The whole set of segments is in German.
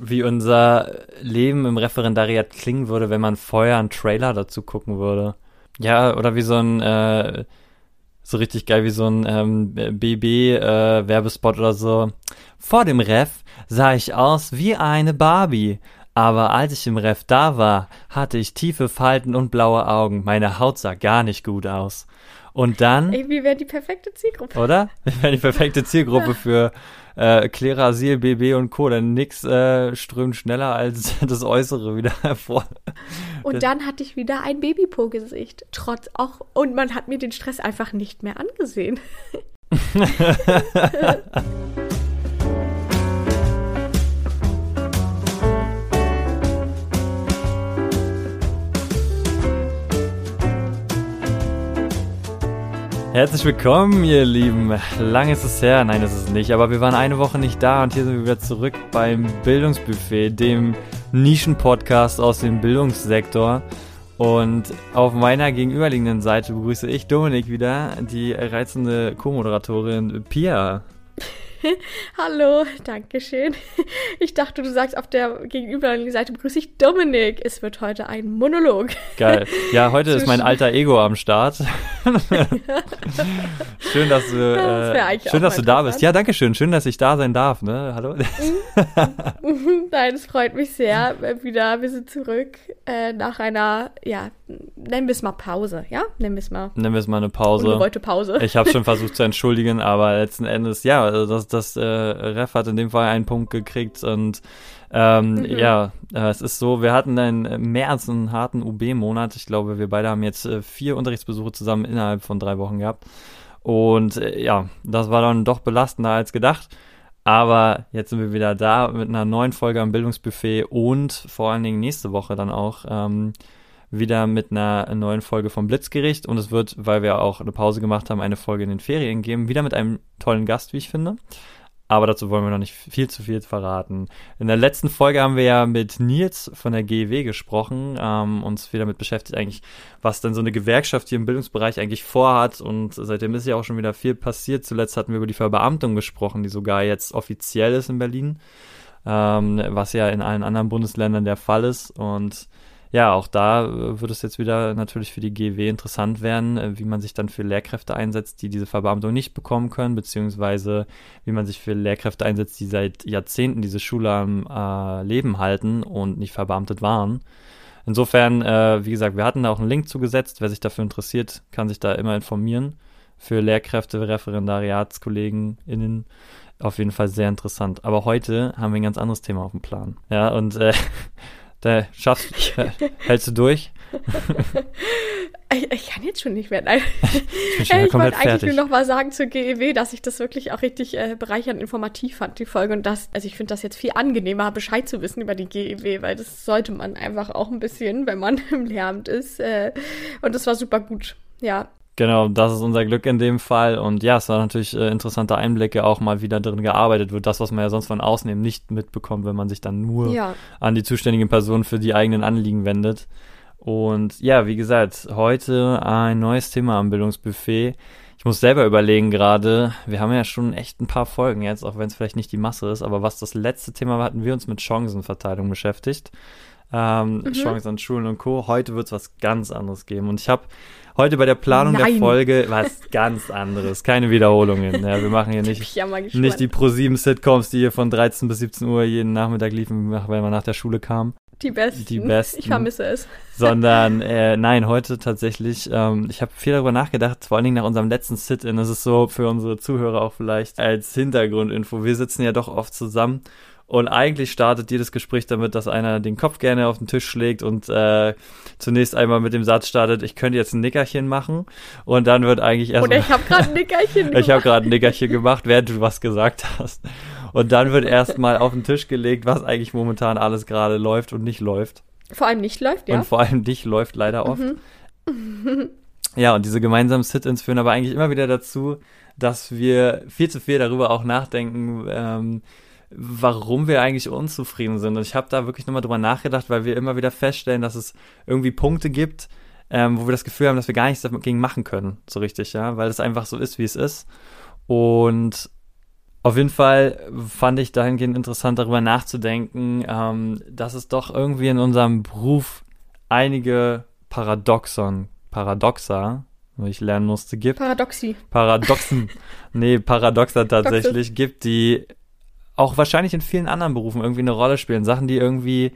wie unser Leben im Referendariat klingen würde, wenn man vorher einen Trailer dazu gucken würde. Ja, oder wie so ein, äh, so richtig geil wie so ein ähm, BB-Werbespot äh, oder so. Vor dem Ref sah ich aus wie eine Barbie. Aber als ich im Ref da war, hatte ich tiefe Falten und blaue Augen. Meine Haut sah gar nicht gut aus. Und dann. Ey, wir wären die perfekte Zielgruppe. Oder? Wir wären die perfekte Zielgruppe ja. für äh, Klerasil, BB und Co. Denn nix äh, strömt schneller als das Äußere wieder hervor. Und das dann hatte ich wieder ein Babypo-Gesicht. Trotz auch. Und man hat mir den Stress einfach nicht mehr angesehen. Herzlich willkommen, ihr Lieben. Lang ist es her, nein, ist es nicht, aber wir waren eine Woche nicht da und hier sind wir wieder zurück beim Bildungsbuffet, dem Nischenpodcast aus dem Bildungssektor. Und auf meiner gegenüberliegenden Seite begrüße ich Dominik wieder, die reizende Co-Moderatorin Pia. Hallo, danke schön. Ich dachte, du sagst auf der gegenüberliegenden Seite begrüße ich Dominik. Es wird heute ein Monolog. Geil. Ja, heute ist mein alter Ego am Start. schön, dass du, äh, schön, dass du da bist. Ja, danke schön. Schön, dass ich da sein darf. Ne? Hallo. Nein, es freut mich sehr. Wieder, wir sind zurück äh, nach einer, ja, nennen wir es mal Pause. Ja, nennen wir es mal. Nennen wir es mal eine Pause. Eine Pause. Ich habe schon versucht zu entschuldigen, aber letzten Endes, ja, also das das äh, Ref hat in dem Fall einen Punkt gekriegt und ähm, mhm. ja, äh, es ist so, wir hatten dann mehr als einen harten UB-Monat. Ich glaube, wir beide haben jetzt äh, vier Unterrichtsbesuche zusammen innerhalb von drei Wochen gehabt. Und äh, ja, das war dann doch belastender als gedacht. Aber jetzt sind wir wieder da mit einer neuen Folge am Bildungsbuffet und vor allen Dingen nächste Woche dann auch ähm, wieder mit einer neuen Folge vom Blitzgericht und es wird, weil wir auch eine Pause gemacht haben, eine Folge in den Ferien geben, wieder mit einem tollen Gast, wie ich finde. Aber dazu wollen wir noch nicht viel zu viel verraten. In der letzten Folge haben wir ja mit Nils von der GEW gesprochen, ähm, uns viel damit beschäftigt eigentlich, was denn so eine Gewerkschaft hier im Bildungsbereich eigentlich vorhat. Und seitdem ist ja auch schon wieder viel passiert. Zuletzt hatten wir über die Verbeamtung gesprochen, die sogar jetzt offiziell ist in Berlin, ähm, was ja in allen anderen Bundesländern der Fall ist. Und ja, auch da äh, wird es jetzt wieder natürlich für die GW interessant werden, äh, wie man sich dann für Lehrkräfte einsetzt, die diese Verbeamtung nicht bekommen können, beziehungsweise wie man sich für Lehrkräfte einsetzt, die seit Jahrzehnten diese Schule am äh, Leben halten und nicht verbeamtet waren. Insofern, äh, wie gesagt, wir hatten da auch einen Link zugesetzt. Wer sich dafür interessiert, kann sich da immer informieren. Für Lehrkräfte, ReferendariatskollegenInnen auf jeden Fall sehr interessant. Aber heute haben wir ein ganz anderes Thema auf dem Plan. Ja, und äh, Da schaffst, hältst du durch? ich, ich, kann jetzt schon nicht mehr. Nein. Ich, ich wollte eigentlich nur noch mal sagen zur GEW, dass ich das wirklich auch richtig äh, bereichernd informativ fand, die Folge. Und das, also ich finde das jetzt viel angenehmer, Bescheid zu wissen über die GEW, weil das sollte man einfach auch ein bisschen, wenn man im Lehramt ist. Äh, und das war super gut. Ja, Genau, das ist unser Glück in dem Fall. Und ja, es war natürlich äh, interessante Einblicke, auch mal wieder drin gearbeitet wird. Das, was man ja sonst von außen eben nicht mitbekommt, wenn man sich dann nur ja. an die zuständigen Personen für die eigenen Anliegen wendet. Und ja, wie gesagt, heute ein neues Thema am Bildungsbuffet. Ich muss selber überlegen gerade, wir haben ja schon echt ein paar Folgen jetzt, auch wenn es vielleicht nicht die Masse ist, aber was das letzte Thema war, hatten wir uns mit Chancenverteilung beschäftigt. Ähm, mhm. Chancen an Schulen und Co. Heute wird es was ganz anderes geben. Und ich habe heute bei der Planung Nein. der Folge was ganz anderes. Keine Wiederholungen. Ja, wir machen hier nicht, nicht die Pro7-Sitcoms, die hier von 13 bis 17 Uhr jeden Nachmittag liefen, wenn man nach der Schule kam. Die besten. Die besten. Ich vermisse es. Sondern, äh, nein, heute tatsächlich, ähm, ich habe viel darüber nachgedacht, vor allen Dingen nach unserem letzten Sit-In. Das ist so für unsere Zuhörer auch vielleicht als Hintergrundinfo. Wir sitzen ja doch oft zusammen und eigentlich startet jedes Gespräch damit, dass einer den Kopf gerne auf den Tisch schlägt und äh, zunächst einmal mit dem Satz startet, ich könnte jetzt ein Nickerchen machen. Und dann wird eigentlich erst. Oder ich habe gerade ein Nickerchen gemacht. ich habe gerade ein Nickerchen gemacht, während du was gesagt hast. Und dann wird erstmal auf den Tisch gelegt, was eigentlich momentan alles gerade läuft und nicht läuft. Vor allem nicht läuft, ja. Und vor allem nicht läuft leider oft. Mhm. ja, und diese gemeinsamen Sit-ins führen aber eigentlich immer wieder dazu, dass wir viel zu viel darüber auch nachdenken, ähm, warum wir eigentlich unzufrieden sind. Und ich habe da wirklich nochmal drüber nachgedacht, weil wir immer wieder feststellen, dass es irgendwie Punkte gibt, ähm, wo wir das Gefühl haben, dass wir gar nichts dagegen machen können, so richtig, ja, weil es einfach so ist, wie es ist. Und Auf jeden Fall fand ich dahingehend interessant, darüber nachzudenken, ähm, dass es doch irgendwie in unserem Beruf einige Paradoxon, Paradoxa, wo ich lernen musste, gibt. Paradoxi. Paradoxen. nee, Paradoxa tatsächlich gibt, die auch wahrscheinlich in vielen anderen Berufen irgendwie eine Rolle spielen. Sachen, die irgendwie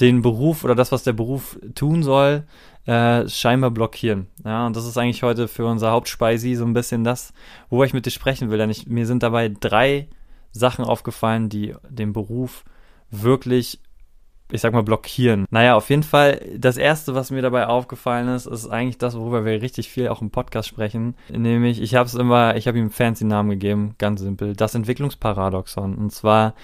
den Beruf oder das, was der Beruf tun soll, äh, scheinbar blockieren. Ja, und das ist eigentlich heute für unser Hauptspeisi so ein bisschen das, wo ich mit dir sprechen will. Denn ich, mir sind dabei drei Sachen aufgefallen, die den Beruf wirklich, ich sag mal, blockieren. Naja, auf jeden Fall, das erste, was mir dabei aufgefallen ist, ist eigentlich das, worüber wir richtig viel auch im Podcast sprechen. Nämlich, ich habe es immer, ich habe ihm einen fancy Namen gegeben, ganz simpel, das Entwicklungsparadoxon. Und zwar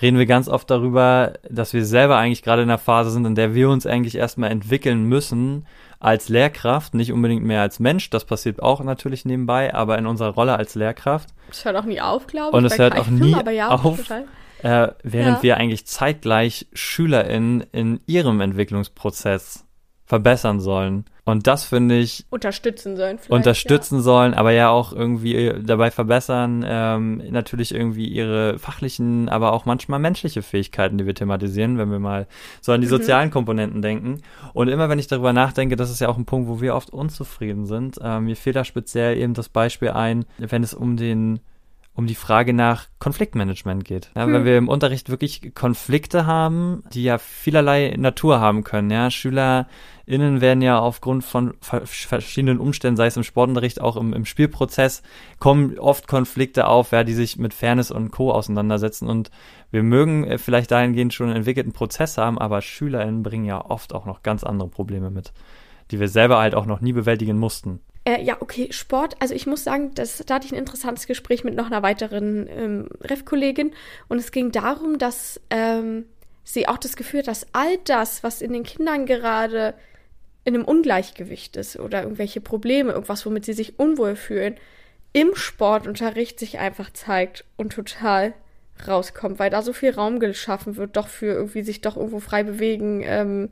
reden wir ganz oft darüber, dass wir selber eigentlich gerade in einer Phase sind, in der wir uns eigentlich erstmal entwickeln müssen als Lehrkraft, nicht unbedingt mehr als Mensch, das passiert auch natürlich nebenbei, aber in unserer Rolle als Lehrkraft. Das hört auch nie auf, glaube ich. Und es hört auch nie ja, auf, äh, während ja. wir eigentlich zeitgleich SchülerInnen in ihrem Entwicklungsprozess verbessern sollen. Und das finde ich. Unterstützen sollen. Unterstützen ja. sollen, aber ja auch irgendwie äh, dabei verbessern, ähm, natürlich irgendwie ihre fachlichen, aber auch manchmal menschliche Fähigkeiten, die wir thematisieren, wenn wir mal so an die mhm. sozialen Komponenten denken. Und immer wenn ich darüber nachdenke, das ist ja auch ein Punkt, wo wir oft unzufrieden sind. Ähm, mir fehlt da speziell eben das Beispiel ein, wenn es um den um die Frage nach Konfliktmanagement geht. Ja, hm. Weil wir im Unterricht wirklich Konflikte haben, die ja vielerlei Natur haben können. Ja, SchülerInnen werden ja aufgrund von verschiedenen Umständen, sei es im Sportunterricht, auch im, im Spielprozess, kommen oft Konflikte auf, ja, die sich mit Fairness und Co. auseinandersetzen. Und wir mögen äh, vielleicht dahingehend schon einen entwickelten Prozess haben, aber SchülerInnen bringen ja oft auch noch ganz andere Probleme mit, die wir selber halt auch noch nie bewältigen mussten. Äh, ja, okay, Sport. Also ich muss sagen, das, da hatte ich ein interessantes Gespräch mit noch einer weiteren ähm, Ref-Kollegin. Und es ging darum, dass ähm, sie auch das Gefühl hat, dass all das, was in den Kindern gerade in einem Ungleichgewicht ist oder irgendwelche Probleme, irgendwas, womit sie sich unwohl fühlen, im Sportunterricht sich einfach zeigt und total rauskommt, weil da so viel Raum geschaffen wird, doch für irgendwie sich doch irgendwo frei bewegen. Ähm,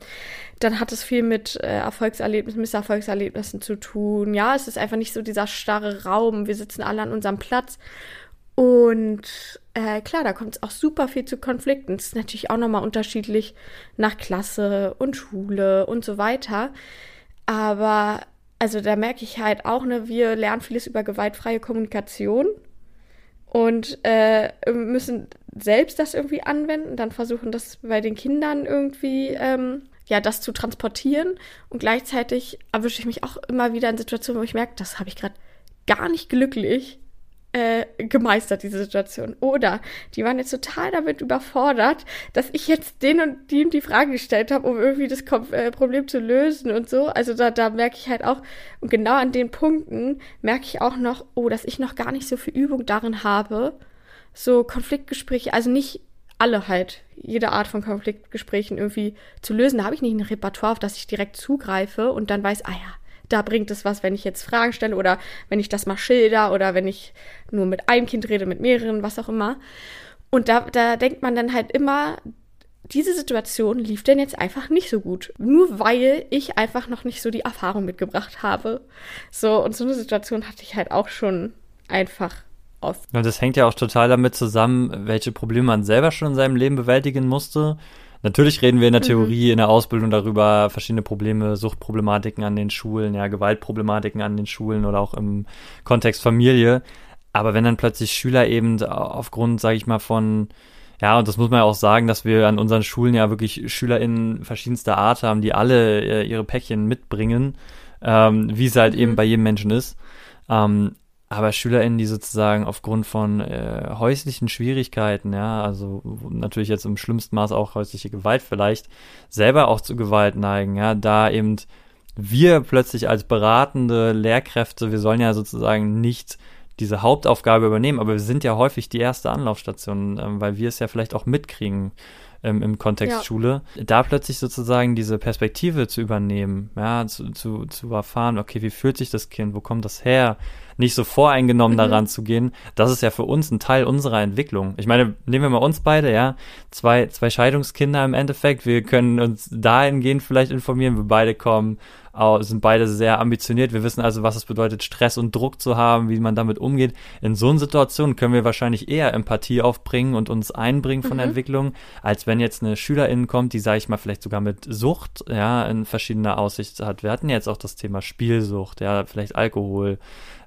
dann hat es viel mit äh, Erfolgserlebnissen, Misserfolgserlebnissen zu tun. Ja, es ist einfach nicht so dieser starre Raum. Wir sitzen alle an unserem Platz. Und äh, klar, da kommt es auch super viel zu Konflikten. Es ist natürlich auch nochmal unterschiedlich nach Klasse und Schule und so weiter. Aber also da merke ich halt auch, ne, wir lernen vieles über gewaltfreie Kommunikation und äh, müssen selbst das irgendwie anwenden, dann versuchen das bei den Kindern irgendwie ähm, ja das zu transportieren. Und gleichzeitig erwische ich mich auch immer wieder in Situationen, wo ich merke, das habe ich gerade gar nicht glücklich äh, gemeistert, diese Situation. Oder die waren jetzt total damit überfordert, dass ich jetzt den und die und die Frage gestellt habe, um irgendwie das äh, Problem zu lösen und so. Also da, da merke ich halt auch, und genau an den Punkten merke ich auch noch, oh, dass ich noch gar nicht so viel Übung darin habe, so Konfliktgespräche, also nicht alle halt, jede Art von Konfliktgesprächen irgendwie zu lösen. Da habe ich nicht ein Repertoire, auf das ich direkt zugreife und dann weiß, ah ja, da bringt es was, wenn ich jetzt Fragen stelle oder wenn ich das mal schilder oder wenn ich nur mit einem Kind rede, mit mehreren, was auch immer. Und da, da denkt man dann halt immer, diese Situation lief denn jetzt einfach nicht so gut. Nur weil ich einfach noch nicht so die Erfahrung mitgebracht habe. So, und so eine Situation hatte ich halt auch schon einfach oft. Und das hängt ja auch total damit zusammen, welche Probleme man selber schon in seinem Leben bewältigen musste Natürlich reden wir in der mhm. Theorie, mhm. in der Ausbildung darüber, verschiedene Probleme, Suchtproblematiken an den Schulen, ja, Gewaltproblematiken an den Schulen oder auch im Kontext Familie. Aber wenn dann plötzlich Schüler eben aufgrund, sage ich mal, von ja, und das muss man ja auch sagen, dass wir an unseren Schulen ja wirklich SchülerInnen verschiedenster Art haben, die alle äh, ihre Päckchen mitbringen, ähm, wie es halt mhm. eben bei jedem Menschen ist. Ähm, aber SchülerInnen, die sozusagen aufgrund von äh, häuslichen Schwierigkeiten, ja, also natürlich jetzt im schlimmsten Maß auch häusliche Gewalt vielleicht, selber auch zu Gewalt neigen, ja, da eben wir plötzlich als beratende Lehrkräfte, wir sollen ja sozusagen nicht diese Hauptaufgabe übernehmen, aber wir sind ja häufig die erste Anlaufstation, ähm, weil wir es ja vielleicht auch mitkriegen ähm, im Kontext ja. Schule, da plötzlich sozusagen diese Perspektive zu übernehmen, ja, zu, zu, zu erfahren, okay, wie fühlt sich das Kind, wo kommt das her? nicht so voreingenommen mhm. daran zu gehen, das ist ja für uns ein Teil unserer Entwicklung. Ich meine, nehmen wir mal uns beide, ja, zwei, zwei Scheidungskinder im Endeffekt, wir können uns dahingehend vielleicht informieren, wir beide kommen sind beide sehr ambitioniert. Wir wissen also, was es bedeutet, Stress und Druck zu haben, wie man damit umgeht. In so einer Situation können wir wahrscheinlich eher Empathie aufbringen und uns einbringen von mhm. der Entwicklung, als wenn jetzt eine Schülerin kommt, die, sage ich mal, vielleicht sogar mit Sucht, ja, in verschiedener Aussicht hat. Wir hatten jetzt auch das Thema Spielsucht, ja, vielleicht Alkohol,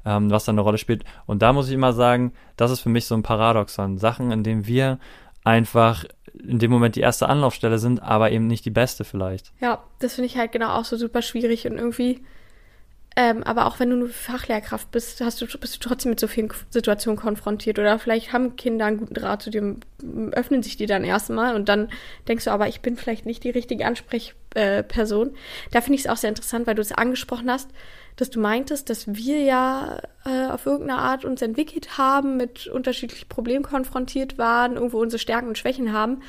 ähm, was da eine Rolle spielt. Und da muss ich immer sagen, das ist für mich so ein Paradoxon. Sachen, in denen wir einfach in dem Moment die erste Anlaufstelle sind, aber eben nicht die beste vielleicht. Ja, das finde ich halt genau auch so super schwierig und irgendwie, ähm, aber auch wenn du nur Fachlehrkraft bist, hast du, bist du trotzdem mit so vielen Situationen konfrontiert oder vielleicht haben Kinder einen guten Draht zu dir, öffnen sich die dann erstmal und dann denkst du, aber ich bin vielleicht nicht die richtige Ansprechperson. Da finde ich es auch sehr interessant, weil du es angesprochen hast dass du meintest, dass wir ja äh, auf irgendeine Art uns entwickelt haben, mit unterschiedlichen Problemen konfrontiert waren, irgendwo unsere Stärken und Schwächen haben.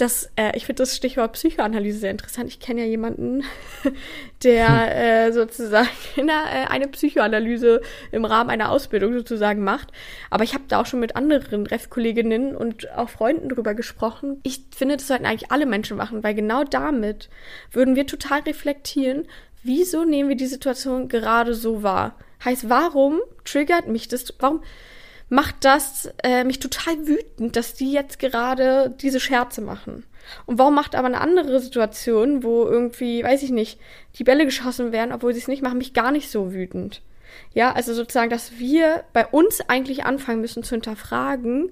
Das, äh, ich finde das Stichwort Psychoanalyse sehr interessant. Ich kenne ja jemanden, der äh, sozusagen eine, äh, eine Psychoanalyse im Rahmen einer Ausbildung sozusagen macht. Aber ich habe da auch schon mit anderen Ref-Kolleginnen und auch Freunden drüber gesprochen. Ich finde, das sollten eigentlich alle Menschen machen, weil genau damit würden wir total reflektieren, wieso nehmen wir die Situation gerade so wahr? Heißt, warum triggert mich das? Warum macht das äh, mich total wütend, dass die jetzt gerade diese Scherze machen? Und warum macht aber eine andere Situation, wo irgendwie, weiß ich nicht, die Bälle geschossen werden, obwohl sie es nicht machen, mich gar nicht so wütend? Ja, also sozusagen, dass wir bei uns eigentlich anfangen müssen zu hinterfragen,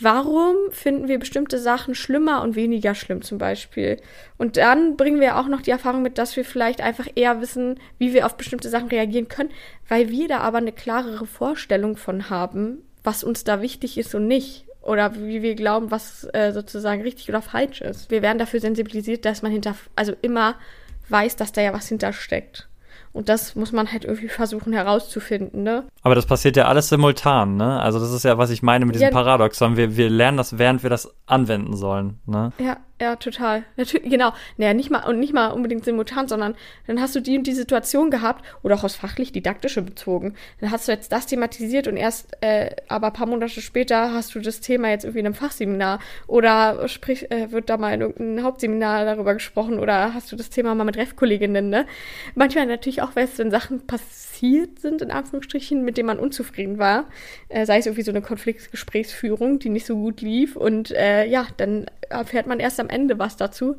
warum finden wir bestimmte Sachen schlimmer und weniger schlimm zum Beispiel? Und dann bringen wir auch noch die Erfahrung mit, dass wir vielleicht einfach eher wissen, wie wir auf bestimmte Sachen reagieren können, weil wir da aber eine klarere Vorstellung von haben, was uns da wichtig ist und nicht. Oder wie wir glauben, was äh, sozusagen richtig oder falsch ist. Wir werden dafür sensibilisiert, dass man hinter, also immer weiß, dass da ja was hintersteckt. Und das muss man halt irgendwie versuchen herauszufinden, ne? Aber das passiert ja alles simultan, ne? Also das ist ja, was ich meine mit diesem ja. Paradoxon. Wir, wir lernen das, während wir das anwenden sollen, ne? Ja, ja, total. Natürlich, genau. Naja, nicht mal und nicht mal unbedingt simultan, sondern dann hast du die und die Situation gehabt oder auch aus fachlich-didaktische bezogen. Dann hast du jetzt das thematisiert und erst äh, aber ein paar Monate später hast du das Thema jetzt irgendwie in einem Fachseminar oder sprich, äh, wird da mal in irgendeinem Hauptseminar darüber gesprochen oder hast du das Thema mal mit Ref-Kolleginnen, ne? Manchmal natürlich auch, weißt wenn Sachen passiert sind, in Anführungsstrichen, mit denen man unzufrieden war, äh, sei es irgendwie so eine Konfliktgesprächsführung, die nicht so gut lief und äh, ja, dann erfährt man erst am Ende was dazu.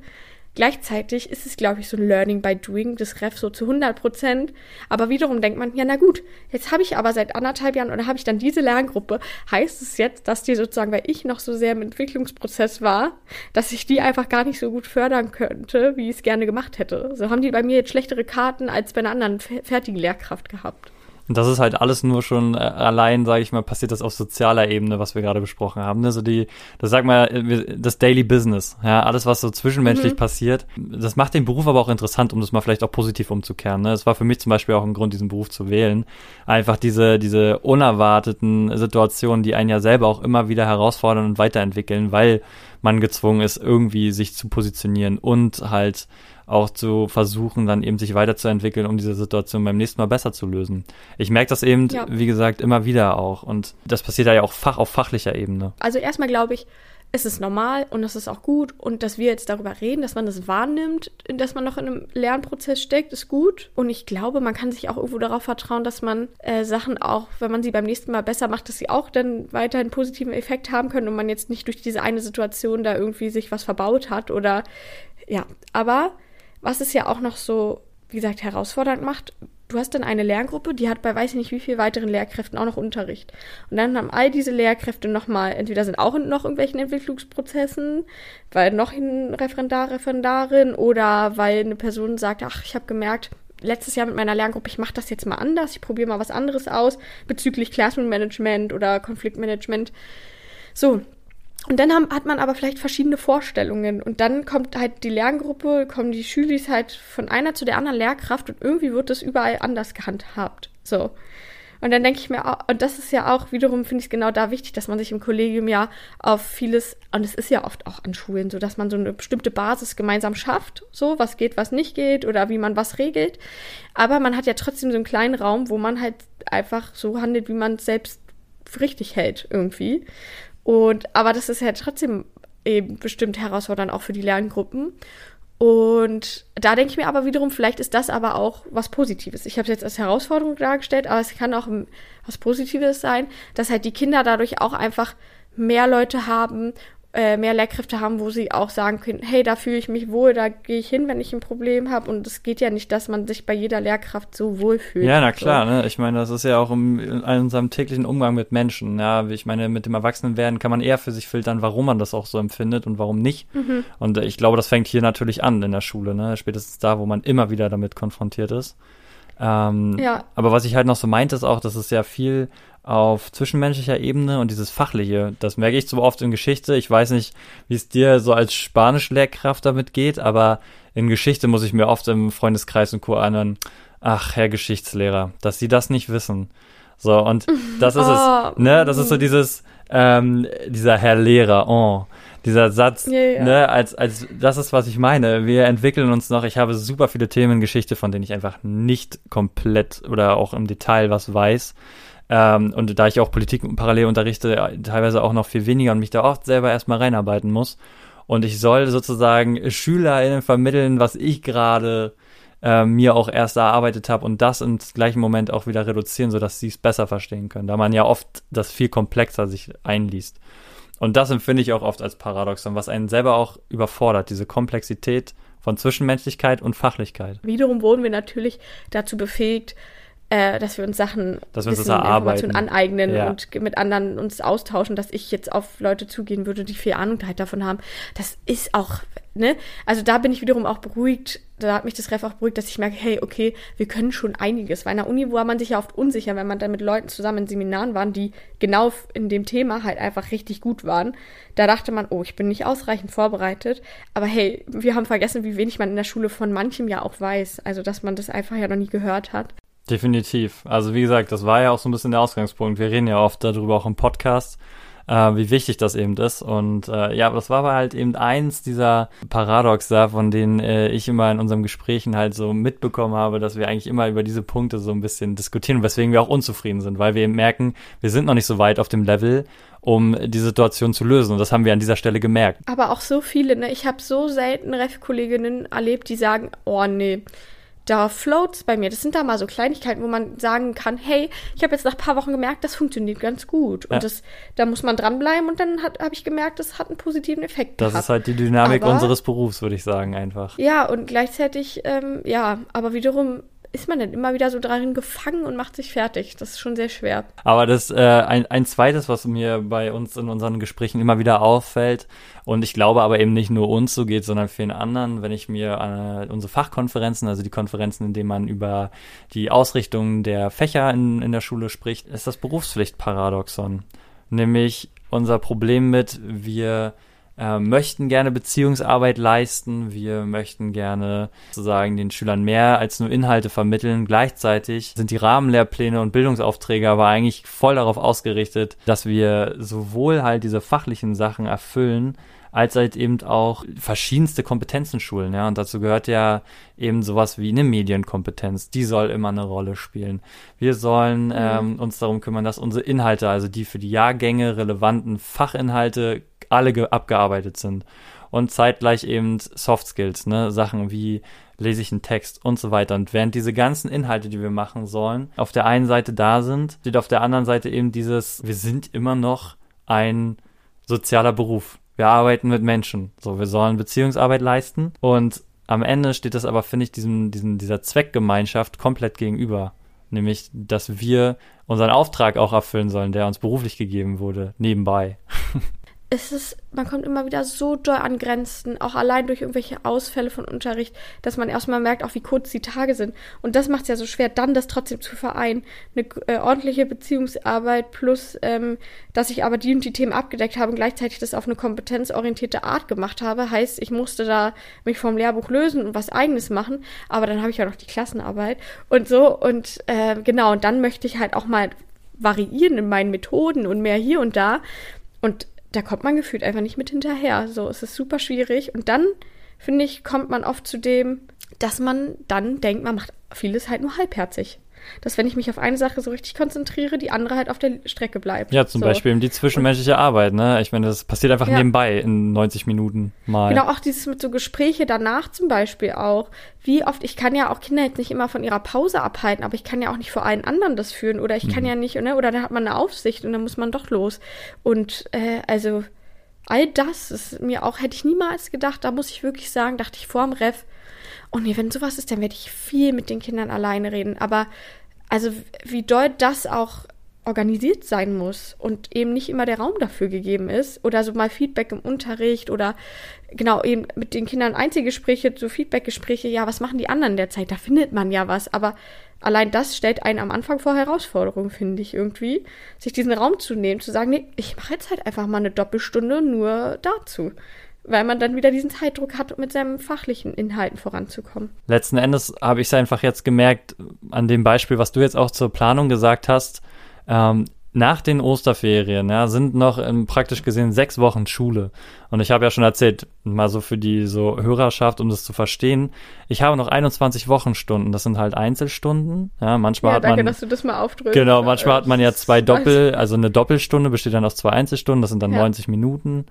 Gleichzeitig ist es, glaube ich, so ein Learning by Doing des Ref so zu 100 Prozent. Aber wiederum denkt man, ja, na gut, jetzt habe ich aber seit anderthalb Jahren oder habe ich dann diese Lerngruppe. Heißt es jetzt, dass die sozusagen, weil ich noch so sehr im Entwicklungsprozess war, dass ich die einfach gar nicht so gut fördern könnte, wie ich es gerne gemacht hätte? So haben die bei mir jetzt schlechtere Karten als bei einer anderen fertigen Lehrkraft gehabt. Und das ist halt alles nur schon äh, allein, sage ich mal, passiert das auf sozialer Ebene, was wir gerade besprochen haben. Ne? So die, das sag mal, äh, das Daily Business, ja, alles, was so zwischenmenschlich mhm. passiert. Das macht den Beruf aber auch interessant, um das mal vielleicht auch positiv umzukehren. Ne? Das war für mich zum Beispiel auch ein Grund, diesen Beruf zu wählen. Einfach diese, diese unerwarteten Situationen, die einen ja selber auch immer wieder herausfordern und weiterentwickeln, weil man gezwungen ist, irgendwie sich zu positionieren und halt auch zu versuchen, dann eben sich weiterzuentwickeln, um diese Situation beim nächsten Mal besser zu lösen. Ich merke das eben, ja. wie gesagt, immer wieder auch. Und das passiert ja auch fach auf fachlicher Ebene. Also erstmal glaube ich, es ist normal und es ist auch gut und dass wir jetzt darüber reden, dass man das wahrnimmt, dass man noch in einem Lernprozess steckt, ist gut. Und ich glaube, man kann sich auch irgendwo darauf vertrauen, dass man äh, Sachen auch, wenn man sie beim nächsten Mal besser macht, dass sie auch dann weiter einen positiven Effekt haben können und man jetzt nicht durch diese eine Situation da irgendwie sich was verbaut hat oder ja, aber was es ja auch noch so, wie gesagt, herausfordernd macht, du hast dann eine Lerngruppe, die hat bei weiß ich nicht wie viel weiteren Lehrkräften auch noch Unterricht. Und dann haben all diese Lehrkräfte nochmal, entweder sind auch in noch irgendwelchen Entwicklungsprozessen, weil noch ein Referendar, Referendarin oder weil eine Person sagt, ach, ich habe gemerkt, letztes Jahr mit meiner Lerngruppe, ich mache das jetzt mal anders, ich probiere mal was anderes aus bezüglich Classroom Management oder Konfliktmanagement. So, und dann haben, hat man aber vielleicht verschiedene Vorstellungen. Und dann kommt halt die Lerngruppe, kommen die Schülis halt von einer zu der anderen Lehrkraft und irgendwie wird das überall anders gehandhabt. So. Und dann denke ich mir, und das ist ja auch wiederum, finde ich genau da wichtig, dass man sich im Kollegium ja auf vieles, und es ist ja oft auch an Schulen so, dass man so eine bestimmte Basis gemeinsam schafft, so was geht, was nicht geht oder wie man was regelt. Aber man hat ja trotzdem so einen kleinen Raum, wo man halt einfach so handelt, wie man es selbst richtig hält irgendwie. Und aber das ist ja trotzdem eben bestimmt herausfordernd auch für die Lerngruppen. Und da denke ich mir aber wiederum, vielleicht ist das aber auch was Positives. Ich habe es jetzt als Herausforderung dargestellt, aber es kann auch was Positives sein, dass halt die Kinder dadurch auch einfach mehr Leute haben äh, mehr Lehrkräfte haben, wo sie auch sagen können, hey, da fühle ich mich wohl, da gehe ich hin, wenn ich ein Problem habe. Und es geht ja nicht, dass man sich bei jeder Lehrkraft so wohl fühlt. Ja, na klar, so. ne? Ich meine, das ist ja auch im, in unserem täglichen Umgang mit Menschen. Ja, ich meine, mit dem Erwachsenenwerden kann man eher für sich filtern, warum man das auch so empfindet und warum nicht. Mhm. Und äh, ich glaube, das fängt hier natürlich an in der Schule, ne? Spätestens da, wo man immer wieder damit konfrontiert ist. Ähm, ja. Aber was ich halt noch so meinte, ist auch, dass es ja viel auf zwischenmenschlicher Ebene und dieses Fachliche, das merke ich so oft in Geschichte. Ich weiß nicht, wie es dir so als Spanischlehrkraft damit geht, aber in Geschichte muss ich mir oft im Freundeskreis und Co. anhören, ach, Herr Geschichtslehrer, dass Sie das nicht wissen. So, und das ist oh. es, ne, das ist so dieses, ähm, dieser Herr Lehrer, oh, dieser Satz, ja, ja. ne, als, als, das ist, was ich meine. Wir entwickeln uns noch, ich habe super viele Themen in Geschichte, von denen ich einfach nicht komplett oder auch im Detail was weiß. Ähm, und da ich auch Politik parallel unterrichte, teilweise auch noch viel weniger und mich da oft selber erstmal reinarbeiten muss. Und ich soll sozusagen SchülerInnen vermitteln, was ich gerade äh, mir auch erst erarbeitet habe und das im gleichen Moment auch wieder reduzieren, sodass sie es besser verstehen können, da man ja oft das viel komplexer sich einliest. Und das empfinde ich auch oft als Paradoxon, was einen selber auch überfordert, diese Komplexität von Zwischenmenschlichkeit und Fachlichkeit. Wiederum wurden wir natürlich dazu befähigt, äh, dass wir uns Sachen, dass wir uns Wissen, Informationen aneignen ja. und mit anderen uns austauschen, dass ich jetzt auf Leute zugehen würde, die viel Ahnung halt davon haben. Das ist auch, ne? Also da bin ich wiederum auch beruhigt, da hat mich das Ref auch beruhigt, dass ich merke, hey, okay, wir können schon einiges. Weil in der Uni war man sich ja oft unsicher, wenn man dann mit Leuten zusammen in Seminaren waren, die genau in dem Thema halt einfach richtig gut waren. Da dachte man, oh, ich bin nicht ausreichend vorbereitet. Aber hey, wir haben vergessen, wie wenig man in der Schule von manchem ja auch weiß. Also, dass man das einfach ja noch nie gehört hat. Definitiv. Also wie gesagt, das war ja auch so ein bisschen der Ausgangspunkt. Wir reden ja oft darüber auch im Podcast, äh, wie wichtig das eben ist. Und äh, ja, das war aber halt eben eins dieser Paradoxa, von denen äh, ich immer in unseren Gesprächen halt so mitbekommen habe, dass wir eigentlich immer über diese Punkte so ein bisschen diskutieren, weswegen wir auch unzufrieden sind, weil wir eben merken, wir sind noch nicht so weit auf dem Level, um die Situation zu lösen. Und das haben wir an dieser Stelle gemerkt. Aber auch so viele, ne? Ich habe so selten Ref-Kolleginnen erlebt, die sagen, oh nee, da floats bei mir. Das sind da mal so Kleinigkeiten, wo man sagen kann, hey, ich habe jetzt nach ein paar Wochen gemerkt, das funktioniert ganz gut. Ja. Und das, da muss man dranbleiben und dann habe ich gemerkt, das hat einen positiven Effekt. Das gehabt. ist halt die Dynamik aber, unseres Berufs, würde ich sagen, einfach. Ja, und gleichzeitig, ähm, ja, aber wiederum ist man dann immer wieder so dran gefangen und macht sich fertig. Das ist schon sehr schwer. Aber das äh, ein, ein zweites, was mir bei uns in unseren Gesprächen immer wieder auffällt, und ich glaube aber eben nicht nur uns so geht, sondern vielen anderen, wenn ich mir äh, unsere Fachkonferenzen, also die Konferenzen, in denen man über die Ausrichtung der Fächer in, in der Schule spricht, ist das Berufspflichtparadoxon. Nämlich unser Problem mit, wir äh, möchten gerne Beziehungsarbeit leisten, wir möchten gerne sozusagen den Schülern mehr als nur Inhalte vermitteln. Gleichzeitig sind die Rahmenlehrpläne und Bildungsaufträge aber eigentlich voll darauf ausgerichtet, dass wir sowohl halt diese fachlichen Sachen erfüllen, als halt eben auch verschiedenste Kompetenzen schulen, ja. Und dazu gehört ja eben sowas wie eine Medienkompetenz, die soll immer eine Rolle spielen. Wir sollen mhm. ähm, uns darum kümmern, dass unsere Inhalte, also die für die Jahrgänge relevanten Fachinhalte alle abgearbeitet sind. Und zeitgleich eben Soft Skills, ne, Sachen wie lese ich einen Text und so weiter. Und während diese ganzen Inhalte, die wir machen sollen, auf der einen Seite da sind, steht auf der anderen Seite eben dieses, wir sind immer noch ein sozialer Beruf. Wir arbeiten mit Menschen. So, wir sollen Beziehungsarbeit leisten und am Ende steht das aber, finde ich, diesem, diesem, dieser Zweckgemeinschaft komplett gegenüber. Nämlich, dass wir unseren Auftrag auch erfüllen sollen, der uns beruflich gegeben wurde, nebenbei. es ist, man kommt immer wieder so doll an Grenzen, auch allein durch irgendwelche Ausfälle von Unterricht, dass man erstmal merkt, auch wie kurz die Tage sind. Und das macht es ja so schwer, dann das trotzdem zu vereinen. Eine äh, ordentliche Beziehungsarbeit plus, ähm, dass ich aber die und die Themen abgedeckt habe und gleichzeitig das auf eine kompetenzorientierte Art gemacht habe, heißt, ich musste da mich vom Lehrbuch lösen und was eigenes machen, aber dann habe ich ja noch die Klassenarbeit und so und äh, genau, und dann möchte ich halt auch mal variieren in meinen Methoden und mehr hier und da. Und da kommt man gefühlt einfach nicht mit hinterher. So, es ist super schwierig. Und dann, finde ich, kommt man oft zu dem, dass man dann denkt, man macht vieles halt nur halbherzig dass wenn ich mich auf eine Sache so richtig konzentriere, die andere halt auf der Strecke bleibt. Ja, zum so. Beispiel die zwischenmenschliche Arbeit, ne? Ich meine, das passiert einfach ja. nebenbei in 90 Minuten mal. Genau, auch dieses mit so Gespräche danach zum Beispiel auch. Wie oft, ich kann ja auch Kinder jetzt nicht immer von ihrer Pause abhalten, aber ich kann ja auch nicht vor allen anderen das führen oder ich kann mhm. ja nicht, ne? Oder dann hat man eine Aufsicht und dann muss man doch los. Und äh, also all das ist mir auch, hätte ich niemals gedacht, da muss ich wirklich sagen, dachte ich vor dem Ref, oh nee, wenn sowas ist, dann werde ich viel mit den Kindern alleine reden. Aber also wie doll das auch organisiert sein muss und eben nicht immer der Raum dafür gegeben ist oder so mal Feedback im Unterricht oder genau eben mit den Kindern Einzelgespräche, so Feedbackgespräche, ja, was machen die anderen derzeit? Da findet man ja was, aber allein das stellt einen am Anfang vor Herausforderungen, finde ich irgendwie, sich diesen Raum zu nehmen, zu sagen, nee, ich mache jetzt halt einfach mal eine Doppelstunde nur dazu weil man dann wieder diesen Zeitdruck hat, um mit seinen fachlichen Inhalten voranzukommen. Letzten Endes habe ich es einfach jetzt gemerkt, an dem Beispiel, was du jetzt auch zur Planung gesagt hast, ähm, nach den Osterferien ja, sind noch ähm, praktisch gesehen sechs Wochen Schule. Und ich habe ja schon erzählt, mal so für die so Hörerschaft, um das zu verstehen, ich habe noch 21 Wochenstunden. Das sind halt Einzelstunden. Ja, manchmal ja, hat danke, man. dass du das mal aufdrückst. Genau, manchmal hat man ja zwei Doppel, also eine Doppelstunde besteht dann aus zwei Einzelstunden, das sind dann ja. 90 Minuten.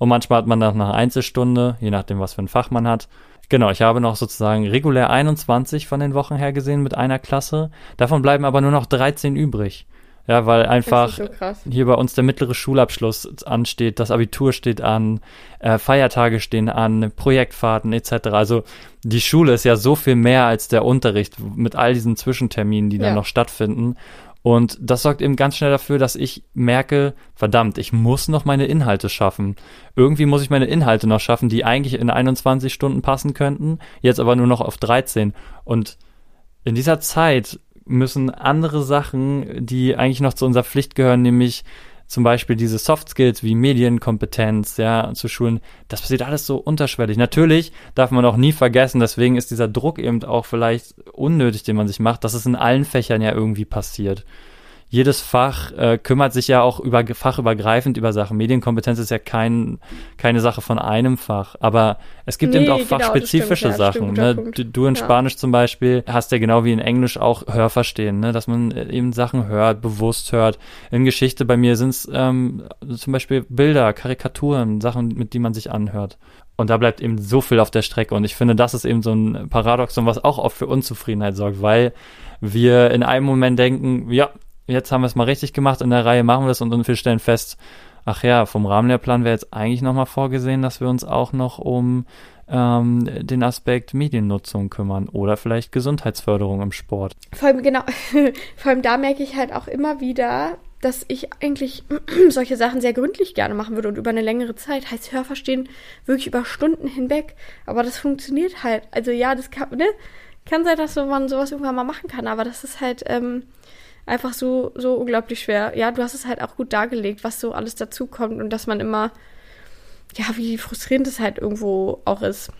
Und manchmal hat man dann noch eine Einzelstunde, je nachdem, was für ein Fach man hat. Genau, ich habe noch sozusagen regulär 21 von den Wochen her gesehen mit einer Klasse. Davon bleiben aber nur noch 13 übrig. Ja, weil einfach so hier bei uns der mittlere Schulabschluss ansteht, das Abitur steht an, äh, Feiertage stehen an, Projektfahrten etc. Also die Schule ist ja so viel mehr als der Unterricht mit all diesen Zwischenterminen, die ja. dann noch stattfinden. Und das sorgt eben ganz schnell dafür, dass ich merke, verdammt, ich muss noch meine Inhalte schaffen. Irgendwie muss ich meine Inhalte noch schaffen, die eigentlich in 21 Stunden passen könnten, jetzt aber nur noch auf 13. Und in dieser Zeit müssen andere Sachen, die eigentlich noch zu unserer Pflicht gehören, nämlich zum Beispiel diese Soft Skills wie Medienkompetenz, ja, zu schulen, das passiert alles so unterschwellig. Natürlich darf man auch nie vergessen, deswegen ist dieser Druck eben auch vielleicht unnötig, den man sich macht, dass es in allen Fächern ja irgendwie passiert jedes Fach äh, kümmert sich ja auch über fachübergreifend über Sachen. Medienkompetenz ist ja kein, keine Sache von einem Fach, aber es gibt nee, eben auch genau, fachspezifische stimmt, Sachen. Ja, ne? Du, in ja. Spanisch zum Beispiel hast ja genau wie in Englisch auch Hörverstehen, ne? dass man äh, eben Sachen hört, bewusst hört. In Geschichte bei mir sind es ähm, zum Beispiel Bilder, Karikaturen, Sachen, mit denen man sich anhört. Und da bleibt eben so viel auf der Strecke. Und ich finde, das ist eben so ein Paradoxon, was auch oft für Unzufriedenheit sorgt, weil wir in einem Moment denken, ja, jetzt haben wir es mal richtig gemacht, in der Reihe machen wir das und, und wir stellen fest, ach ja, vom Rahmenlehrplan wäre jetzt eigentlich nochmal vorgesehen, dass wir uns auch noch um ähm, den Aspekt Mediennutzung kümmern oder vielleicht Gesundheitsförderung im Sport. Vor allem, genau, vor allem da merke ich halt auch immer wieder, dass ich eigentlich solche Sachen sehr gründlich gerne machen würde und über eine längere Zeit. Heißt Hörverstehen wirklich über Stunden hinweg. Aber das funktioniert halt. Also ja, das kann, ne? Kann sein, dass man sowas irgendwann mal machen kann, aber das ist halt, ähm, einfach so, so unglaublich schwer. Ja, du hast es halt auch gut dargelegt, was so alles dazukommt und dass man immer, ja, wie frustrierend es halt irgendwo auch ist.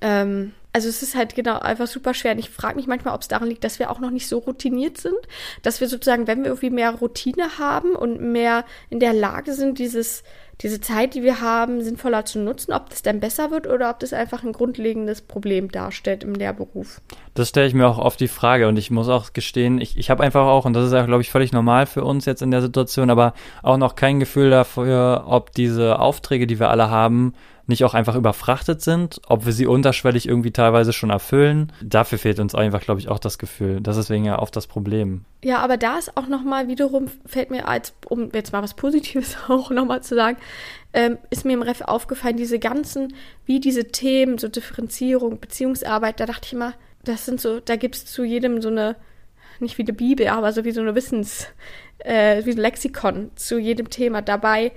Ähm, also es ist halt genau einfach super schwer. Und ich frage mich manchmal, ob es daran liegt, dass wir auch noch nicht so routiniert sind, dass wir sozusagen, wenn wir irgendwie mehr Routine haben und mehr in der Lage sind, dieses diese Zeit, die wir haben, sinnvoller zu nutzen, ob das denn besser wird oder ob das einfach ein grundlegendes Problem darstellt im Lehrberuf. Das stelle ich mir auch oft die Frage und ich muss auch gestehen, ich, ich habe einfach auch, und das ist ja, glaube ich, völlig normal für uns jetzt in der Situation, aber auch noch kein Gefühl dafür, ob diese Aufträge, die wir alle haben, nicht auch einfach überfrachtet sind, ob wir sie unterschwellig irgendwie teilweise schon erfüllen. Dafür fehlt uns einfach, glaube ich, auch das Gefühl. Das ist wegen ja oft das Problem. Ja, aber da ist auch nochmal wiederum, fällt mir als, um jetzt mal was Positives auch nochmal zu sagen, ähm, ist mir im Ref aufgefallen, diese ganzen, wie diese Themen, so Differenzierung, Beziehungsarbeit, da dachte ich immer, das sind so, da gibt es zu jedem so eine, nicht wie eine Bibel, aber so wie so eine Wissens, äh, wie ein Lexikon zu jedem Thema dabei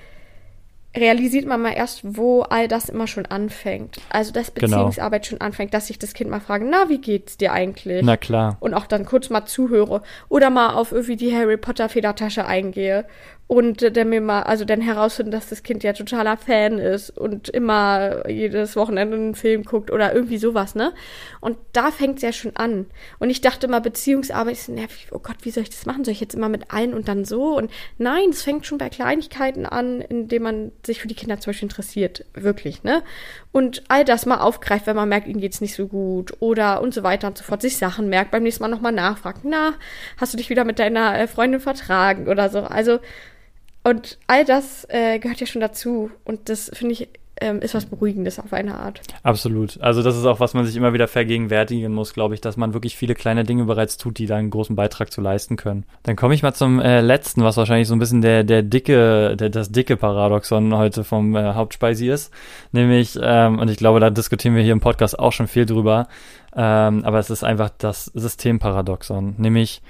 realisiert man mal erst, wo all das immer schon anfängt. Also, dass genau. Beziehungsarbeit genau. schon anfängt, dass ich das Kind mal frage, na, wie geht's dir eigentlich? Na klar. Und auch dann kurz mal zuhöre. Oder mal auf irgendwie die Harry Potter Federtasche eingehe und dann mir mal, also dann herausfinden, dass das Kind ja totaler Fan ist und immer jedes Wochenende einen Film guckt oder irgendwie sowas, ne? Und da fängt es ja schon an. Und ich dachte mal, Beziehungsarbeit ist nervig. Oh Gott, wie soll ich das machen? Soll ich jetzt immer mit allen und dann so? Und nein, es fängt schon bei Kleinigkeiten an, indem man sich für die Kinder zum Beispiel interessiert. Wirklich, ne? Und all das mal aufgreift, wenn man merkt, ihnen geht's nicht so gut oder und so weiter und so fort. Sich Sachen merkt, beim nächsten Mal nochmal nachfragt. Na, hast du dich wieder mit deiner äh, Freundin vertragen oder so? Also, und all das äh, gehört ja schon dazu. Und das finde ich ähm, ist was Beruhigendes auf eine Art. Absolut. Also das ist auch, was man sich immer wieder vergegenwärtigen muss, glaube ich, dass man wirklich viele kleine Dinge bereits tut, die da einen großen Beitrag zu leisten können. Dann komme ich mal zum äh, letzten, was wahrscheinlich so ein bisschen der, der dicke, der, das dicke Paradoxon heute vom äh, Hauptspeisi ist. Nämlich, ähm, und ich glaube, da diskutieren wir hier im Podcast auch schon viel drüber, ähm, aber es ist einfach das Systemparadoxon. Nämlich,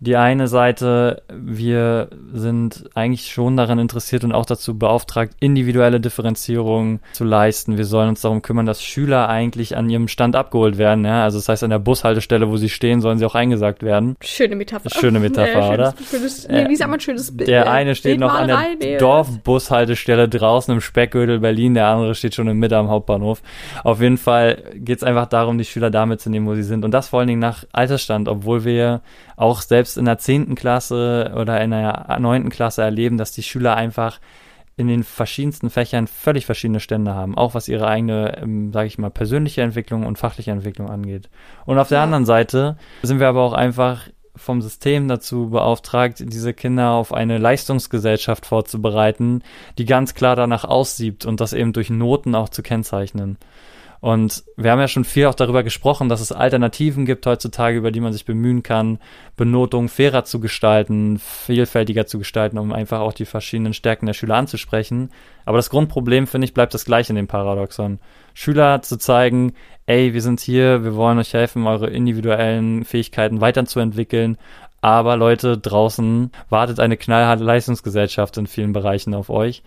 die eine Seite, wir sind eigentlich schon daran interessiert und auch dazu beauftragt, individuelle Differenzierung zu leisten. Wir sollen uns darum kümmern, dass Schüler eigentlich an ihrem Stand abgeholt werden. Ja? Also das heißt, an der Bushaltestelle, wo sie stehen, sollen sie auch eingesagt werden. Schöne Metapher. Schöne Metapher, äh, oder? Schönes, nee, wie sagt man schönes Bild? Der eine steht noch an der Dorfbushaltestelle draußen im Speckgürtel Berlin, der andere steht schon in Mitte am Hauptbahnhof. Auf jeden Fall geht es einfach darum, die Schüler da mitzunehmen, wo sie sind. Und das vor allen Dingen nach Altersstand, obwohl wir auch selbst in der zehnten Klasse oder in der neunten Klasse erleben, dass die Schüler einfach in den verschiedensten Fächern völlig verschiedene Stände haben, auch was ihre eigene, ähm, sage ich mal, persönliche Entwicklung und fachliche Entwicklung angeht. Und auf der anderen Seite sind wir aber auch einfach vom System dazu beauftragt, diese Kinder auf eine Leistungsgesellschaft vorzubereiten, die ganz klar danach aussiebt und das eben durch Noten auch zu kennzeichnen. Und wir haben ja schon viel auch darüber gesprochen, dass es Alternativen gibt heutzutage, über die man sich bemühen kann, Benotungen fairer zu gestalten, vielfältiger zu gestalten, um einfach auch die verschiedenen Stärken der Schüler anzusprechen. Aber das Grundproblem, finde ich, bleibt das gleiche in dem Paradoxon. Schüler zu zeigen, ey, wir sind hier, wir wollen euch helfen, eure individuellen Fähigkeiten weiterzuentwickeln. Aber Leute, draußen wartet eine knallharte Leistungsgesellschaft in vielen Bereichen auf euch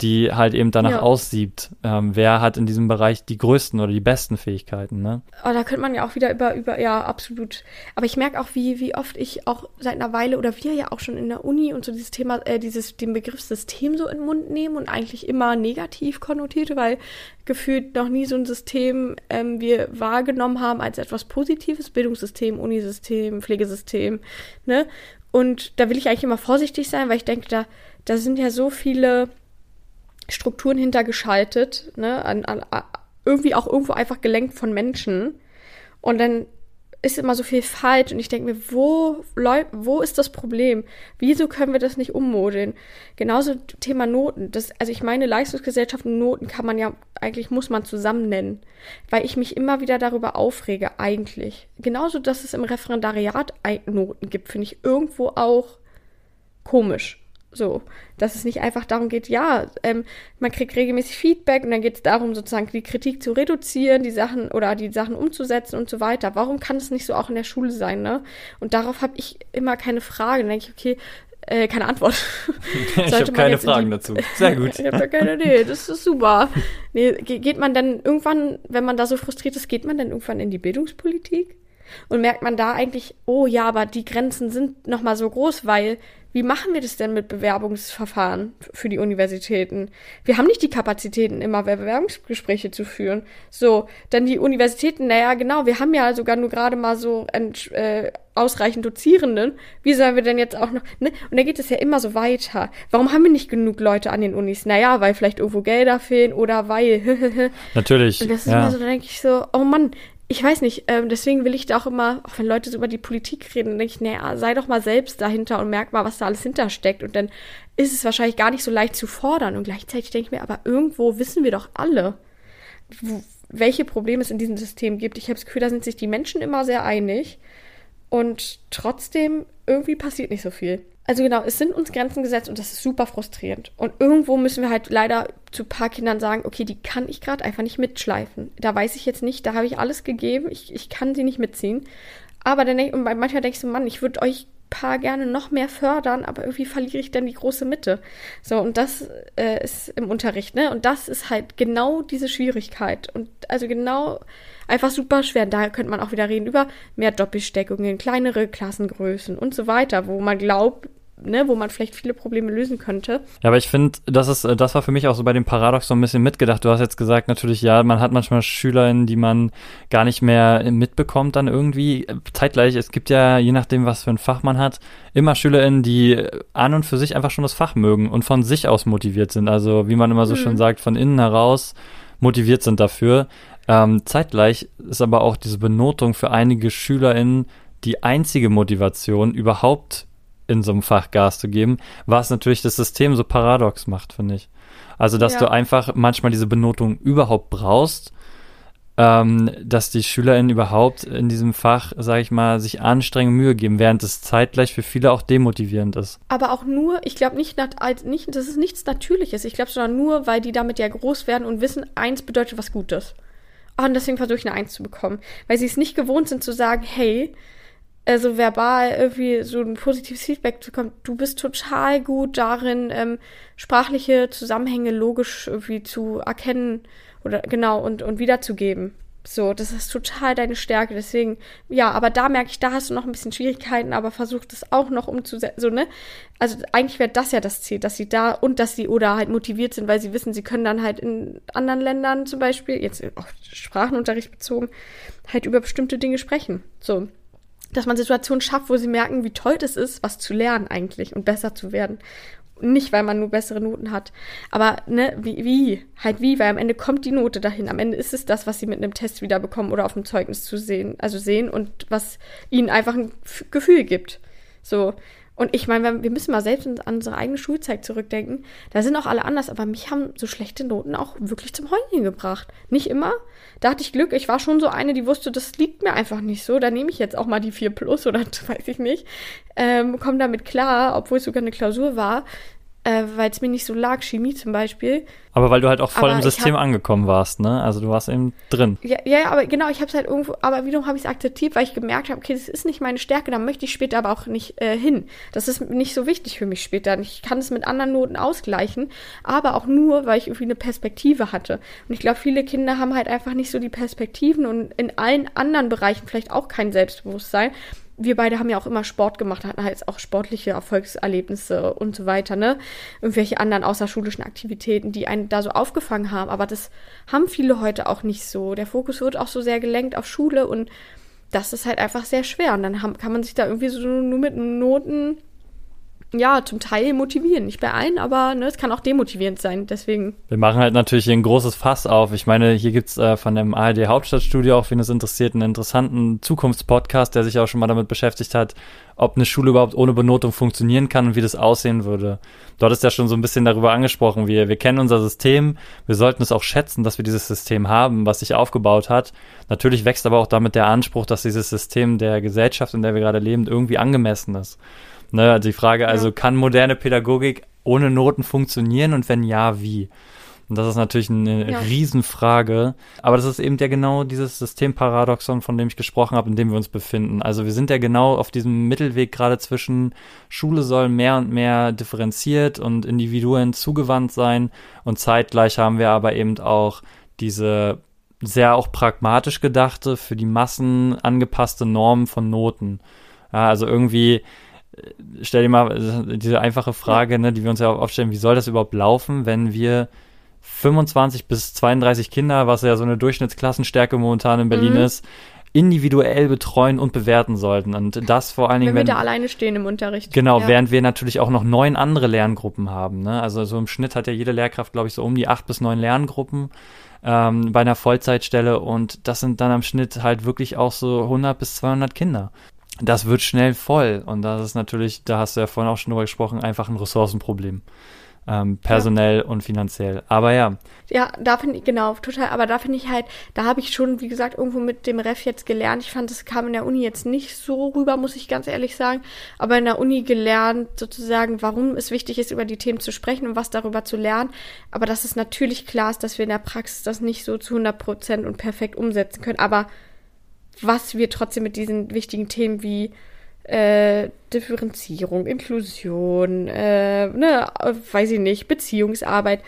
die halt eben danach ja. aussieht, ähm, wer hat in diesem Bereich die größten oder die besten Fähigkeiten, ne? Aber da könnte man ja auch wieder über, über, ja, absolut. Aber ich merke auch, wie, wie oft ich auch seit einer Weile oder wir ja auch schon in der Uni und so dieses Thema, äh, dieses, den Begriff System so in den Mund nehmen und eigentlich immer negativ konnotierte, weil gefühlt noch nie so ein System ähm, wir wahrgenommen haben als etwas Positives, Bildungssystem, Unisystem, Pflegesystem, ne? Und da will ich eigentlich immer vorsichtig sein, weil ich denke, da, da sind ja so viele Strukturen hintergeschaltet, ne, an, an, irgendwie auch irgendwo einfach gelenkt von Menschen. Und dann ist immer so viel falsch und ich denke mir, wo, wo ist das Problem? Wieso können wir das nicht ummodeln? Genauso Thema Noten. Das, also ich meine, Leistungsgesellschaften Noten kann man ja, eigentlich muss man zusammen nennen, weil ich mich immer wieder darüber aufrege, eigentlich. Genauso, dass es im Referendariat Noten gibt, finde ich irgendwo auch komisch. So, dass es nicht einfach darum geht, ja, ähm, man kriegt regelmäßig Feedback und dann geht es darum, sozusagen die Kritik zu reduzieren, die Sachen oder die Sachen umzusetzen und so weiter. Warum kann es nicht so auch in der Schule sein, ne? Und darauf habe ich immer keine Frage. Dann denke ich, okay, äh, keine Antwort. ich habe keine Fragen die... dazu. Sehr gut. ich habe da keine Idee, das ist super. Nee, geht man dann irgendwann, wenn man da so frustriert ist, geht man dann irgendwann in die Bildungspolitik? Und merkt man da eigentlich, oh ja, aber die Grenzen sind nochmal so groß, weil wie machen wir das denn mit Bewerbungsverfahren für die Universitäten? Wir haben nicht die Kapazitäten, immer Bewerbungsgespräche zu führen. So, dann die Universitäten, naja, genau, wir haben ja sogar nur gerade mal so äh, ausreichend Dozierenden. Wie sollen wir denn jetzt auch noch, ne? Und da geht es ja immer so weiter. Warum haben wir nicht genug Leute an den Unis? Naja, weil vielleicht irgendwo Gelder fehlen oder weil. Natürlich. Und das ist ja. immer so, da denke ich so, oh Mann, ich weiß nicht, ähm, deswegen will ich da auch immer, auch wenn Leute so über die Politik reden, denke ich, naja, sei doch mal selbst dahinter und merk mal, was da alles hintersteckt. Und dann ist es wahrscheinlich gar nicht so leicht zu fordern. Und gleichzeitig denke ich mir, aber irgendwo wissen wir doch alle, wo, welche Probleme es in diesem System gibt. Ich habe das Gefühl, da sind sich die Menschen immer sehr einig. Und trotzdem, irgendwie passiert nicht so viel. Also genau, es sind uns Grenzen gesetzt und das ist super frustrierend. Und irgendwo müssen wir halt leider zu ein paar Kindern sagen, okay, die kann ich gerade einfach nicht mitschleifen. Da weiß ich jetzt nicht, da habe ich alles gegeben, ich, ich kann sie nicht mitziehen. Aber dann denk, und manchmal denke ich so, Mann, ich würde euch Paar gerne noch mehr fördern, aber irgendwie verliere ich dann die große Mitte. So, und das äh, ist im Unterricht, ne? Und das ist halt genau diese Schwierigkeit. Und also genau einfach super schwer. Da könnte man auch wieder reden über mehr Doppelsteckungen, kleinere Klassengrößen und so weiter, wo man glaubt, ne, wo man vielleicht viele Probleme lösen könnte. Ja, aber ich finde, das ist, das war für mich auch so bei dem Paradox so ein bisschen mitgedacht. Du hast jetzt gesagt, natürlich, ja, man hat manchmal SchülerInnen, die man gar nicht mehr mitbekommt dann irgendwie. Zeitgleich, es gibt ja, je nachdem, was für ein Fach man hat, immer SchülerInnen, die an und für sich einfach schon das Fach mögen und von sich aus motiviert sind. Also, wie man immer so mhm. schön sagt, von innen heraus motiviert sind dafür. Ähm, zeitgleich ist aber auch diese Benotung für einige SchülerInnen die einzige Motivation, überhaupt in so einem Fach Gas zu geben, was natürlich das System so paradox macht, finde ich. Also, dass ja. du einfach manchmal diese Benotung überhaupt brauchst, ähm, dass die SchülerInnen überhaupt in diesem Fach, sage ich mal, sich anstrengen, Mühe geben, während es zeitgleich für viele auch demotivierend ist. Aber auch nur, ich glaube nicht, nicht, das ist nichts Natürliches. Ich glaube, sondern nur, weil die damit ja groß werden und wissen, eins bedeutet was Gutes. Und deswegen versuche ich eine Eins zu bekommen. Weil sie es nicht gewohnt sind zu sagen, hey, also verbal irgendwie so ein positives Feedback zu bekommen. Du bist total gut darin, ähm, sprachliche Zusammenhänge logisch irgendwie zu erkennen oder genau und, und wiederzugeben. So, das ist total deine Stärke. Deswegen, ja, aber da merke ich, da hast du noch ein bisschen Schwierigkeiten, aber versuch das auch noch umzusetzen. So, ne? Also eigentlich wäre das ja das Ziel, dass sie da und dass sie oder halt motiviert sind, weil sie wissen, sie können dann halt in anderen Ländern zum Beispiel, jetzt auf Sprachenunterricht bezogen, halt über bestimmte Dinge sprechen. So dass man Situationen schafft, wo sie merken, wie toll es ist, was zu lernen eigentlich und besser zu werden. Nicht, weil man nur bessere Noten hat. Aber, ne, wie, wie? Halt wie? Weil am Ende kommt die Note dahin. Am Ende ist es das, was sie mit einem Test wieder bekommen oder auf dem Zeugnis zu sehen, also sehen und was ihnen einfach ein Gefühl gibt. So. Und ich meine, wir müssen mal selbst an unsere eigene Schulzeit zurückdenken. Da sind auch alle anders, aber mich haben so schlechte Noten auch wirklich zum Heulen gebracht. Nicht immer. Da hatte ich Glück. Ich war schon so eine, die wusste, das liegt mir einfach nicht so. Da nehme ich jetzt auch mal die 4 plus oder weiß ich nicht. Ähm, komme damit klar, obwohl es sogar eine Klausur war äh, weil es mir nicht so lag, Chemie zum Beispiel. Aber weil du halt auch voll aber im System hab, angekommen warst, ne? Also du warst eben drin. Ja, ja aber genau, ich habe es halt irgendwo, aber wiederum habe ich es akzeptiert, weil ich gemerkt habe, okay, das ist nicht meine Stärke, da möchte ich später aber auch nicht äh, hin. Das ist nicht so wichtig für mich später. Ich kann es mit anderen Noten ausgleichen, aber auch nur, weil ich irgendwie eine Perspektive hatte. Und ich glaube, viele Kinder haben halt einfach nicht so die Perspektiven und in allen anderen Bereichen vielleicht auch kein Selbstbewusstsein wir beide haben ja auch immer Sport gemacht, hatten halt auch sportliche Erfolgserlebnisse und so weiter, ne? Irgendwelche anderen außerschulischen Aktivitäten, die einen da so aufgefangen haben. Aber das haben viele heute auch nicht so. Der Fokus wird auch so sehr gelenkt auf Schule und das ist halt einfach sehr schwer. Und dann haben, kann man sich da irgendwie so nur mit Noten ja, zum Teil motivieren. Nicht bei allen, aber ne, es kann auch demotivierend sein. Deswegen. Wir machen halt natürlich hier ein großes Fass auf. Ich meine, hier gibt's äh, von dem ARD Hauptstadtstudio, auch wenn es interessiert, einen interessanten Zukunftspodcast, der sich auch schon mal damit beschäftigt hat, ob eine Schule überhaupt ohne Benotung funktionieren kann und wie das aussehen würde. Dort ist ja schon so ein bisschen darüber angesprochen. Wir, wir kennen unser System. Wir sollten es auch schätzen, dass wir dieses System haben, was sich aufgebaut hat. Natürlich wächst aber auch damit der Anspruch, dass dieses System der Gesellschaft, in der wir gerade leben, irgendwie angemessen ist. Ne, also die Frage, also ja. kann moderne Pädagogik ohne Noten funktionieren und wenn ja, wie? Und das ist natürlich eine ja. Riesenfrage. Aber das ist eben ja genau dieses Systemparadoxon, von dem ich gesprochen habe, in dem wir uns befinden. Also wir sind ja genau auf diesem Mittelweg gerade zwischen Schule soll mehr und mehr differenziert und Individuen zugewandt sein und zeitgleich haben wir aber eben auch diese sehr auch pragmatisch gedachte, für die Massen angepasste Norm von Noten. Ja, also irgendwie stell dir mal diese einfache Frage, ne, die wir uns ja aufstellen, wie soll das überhaupt laufen, wenn wir 25 bis 32 Kinder, was ja so eine Durchschnittsklassenstärke momentan in Berlin mhm. ist, individuell betreuen und bewerten sollten. Und das vor allen Dingen, wenn wir wenn, da alleine stehen im Unterricht. Genau, ja. während wir natürlich auch noch neun andere Lerngruppen haben. Ne? Also so im Schnitt hat ja jede Lehrkraft, glaube ich, so um die acht bis neun Lerngruppen ähm, bei einer Vollzeitstelle. Und das sind dann am Schnitt halt wirklich auch so 100 bis 200 Kinder das wird schnell voll. Und das ist natürlich, da hast du ja vorhin auch schon drüber gesprochen, einfach ein Ressourcenproblem. Ähm, personell ja. und finanziell. Aber ja. Ja, da finde ich, genau, total. Aber da finde ich halt, da habe ich schon, wie gesagt, irgendwo mit dem Ref jetzt gelernt. Ich fand, das kam in der Uni jetzt nicht so rüber, muss ich ganz ehrlich sagen. Aber in der Uni gelernt, sozusagen, warum es wichtig ist, über die Themen zu sprechen und was darüber zu lernen. Aber dass es natürlich klar ist, dass wir in der Praxis das nicht so zu 100 Prozent und perfekt umsetzen können. Aber was wir trotzdem mit diesen wichtigen Themen wie äh, Differenzierung, Inklusion, äh, ne, weiß ich nicht, Beziehungsarbeit,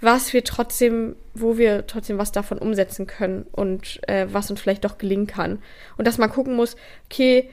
was wir trotzdem, wo wir trotzdem was davon umsetzen können und äh, was uns vielleicht doch gelingen kann. Und dass man gucken muss, okay,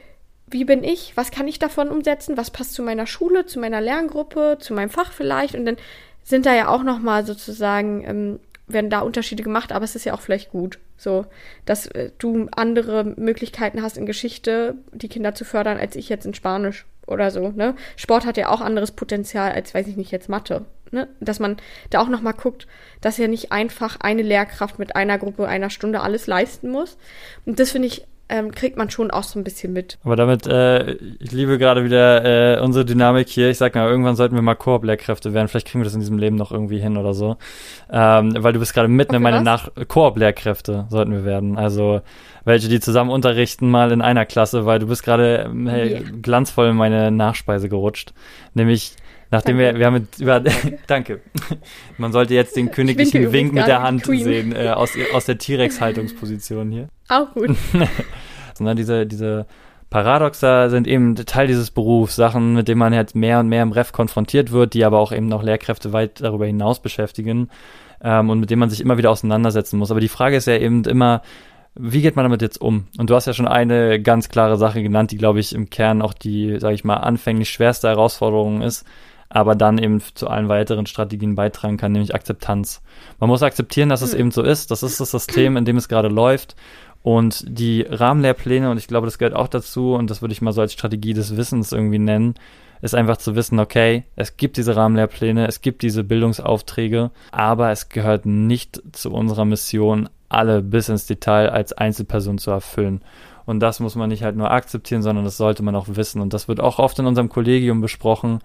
wie bin ich? Was kann ich davon umsetzen? Was passt zu meiner Schule, zu meiner Lerngruppe, zu meinem Fach vielleicht? Und dann sind da ja auch noch mal sozusagen ähm, werden da Unterschiede gemacht, aber es ist ja auch vielleicht gut, so, dass äh, du andere Möglichkeiten hast in Geschichte, die Kinder zu fördern, als ich jetzt in Spanisch oder so, ne? Sport hat ja auch anderes Potenzial als, weiß ich nicht, jetzt Mathe, ne? Dass man da auch nochmal guckt, dass ja nicht einfach eine Lehrkraft mit einer Gruppe einer Stunde alles leisten muss. Und das finde ich ähm, kriegt man schon auch so ein bisschen mit. Aber damit, äh, ich liebe gerade wieder äh, unsere Dynamik hier. Ich sag mal, irgendwann sollten wir mal Koop-Lehrkräfte werden. Vielleicht kriegen wir das in diesem Leben noch irgendwie hin oder so. Ähm, weil du bist gerade mitten okay, in meine Nach Koop-Lehrkräfte sollten wir werden. Also welche, die zusammen unterrichten, mal in einer Klasse, weil du bist gerade ähm, hey, yeah. glanzvoll in meine Nachspeise gerutscht. Nämlich Nachdem danke. wir, wir haben mit, über, danke. Man sollte jetzt den königlichen Wink mit der Hand sehen, äh, aus, aus der T-Rex-Haltungsposition hier. Auch gut. Sondern diese, diese Paradoxa sind eben Teil dieses Berufs, Sachen, mit denen man jetzt mehr und mehr im Ref konfrontiert wird, die aber auch eben noch Lehrkräfte weit darüber hinaus beschäftigen ähm, und mit denen man sich immer wieder auseinandersetzen muss. Aber die Frage ist ja eben immer, wie geht man damit jetzt um? Und du hast ja schon eine ganz klare Sache genannt, die, glaube ich, im Kern auch die, sage ich mal, anfänglich schwerste Herausforderung ist aber dann eben zu allen weiteren Strategien beitragen kann, nämlich Akzeptanz. Man muss akzeptieren, dass es mhm. eben so ist. Das ist das System, in dem es gerade läuft. Und die Rahmenlehrpläne, und ich glaube, das gehört auch dazu, und das würde ich mal so als Strategie des Wissens irgendwie nennen, ist einfach zu wissen, okay, es gibt diese Rahmenlehrpläne, es gibt diese Bildungsaufträge, aber es gehört nicht zu unserer Mission, alle bis ins Detail als Einzelperson zu erfüllen. Und das muss man nicht halt nur akzeptieren, sondern das sollte man auch wissen. Und das wird auch oft in unserem Kollegium besprochen,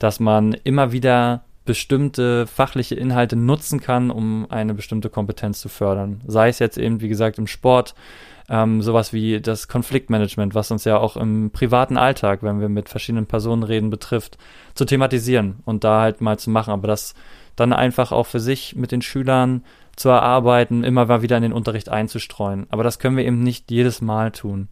dass man immer wieder bestimmte fachliche Inhalte nutzen kann, um eine bestimmte Kompetenz zu fördern. Sei es jetzt eben, wie gesagt, im Sport, ähm, sowas wie das Konfliktmanagement, was uns ja auch im privaten Alltag, wenn wir mit verschiedenen Personen reden, betrifft, zu thematisieren und da halt mal zu machen. Aber das dann einfach auch für sich mit den Schülern zu erarbeiten, immer mal wieder in den Unterricht einzustreuen. Aber das können wir eben nicht jedes Mal tun.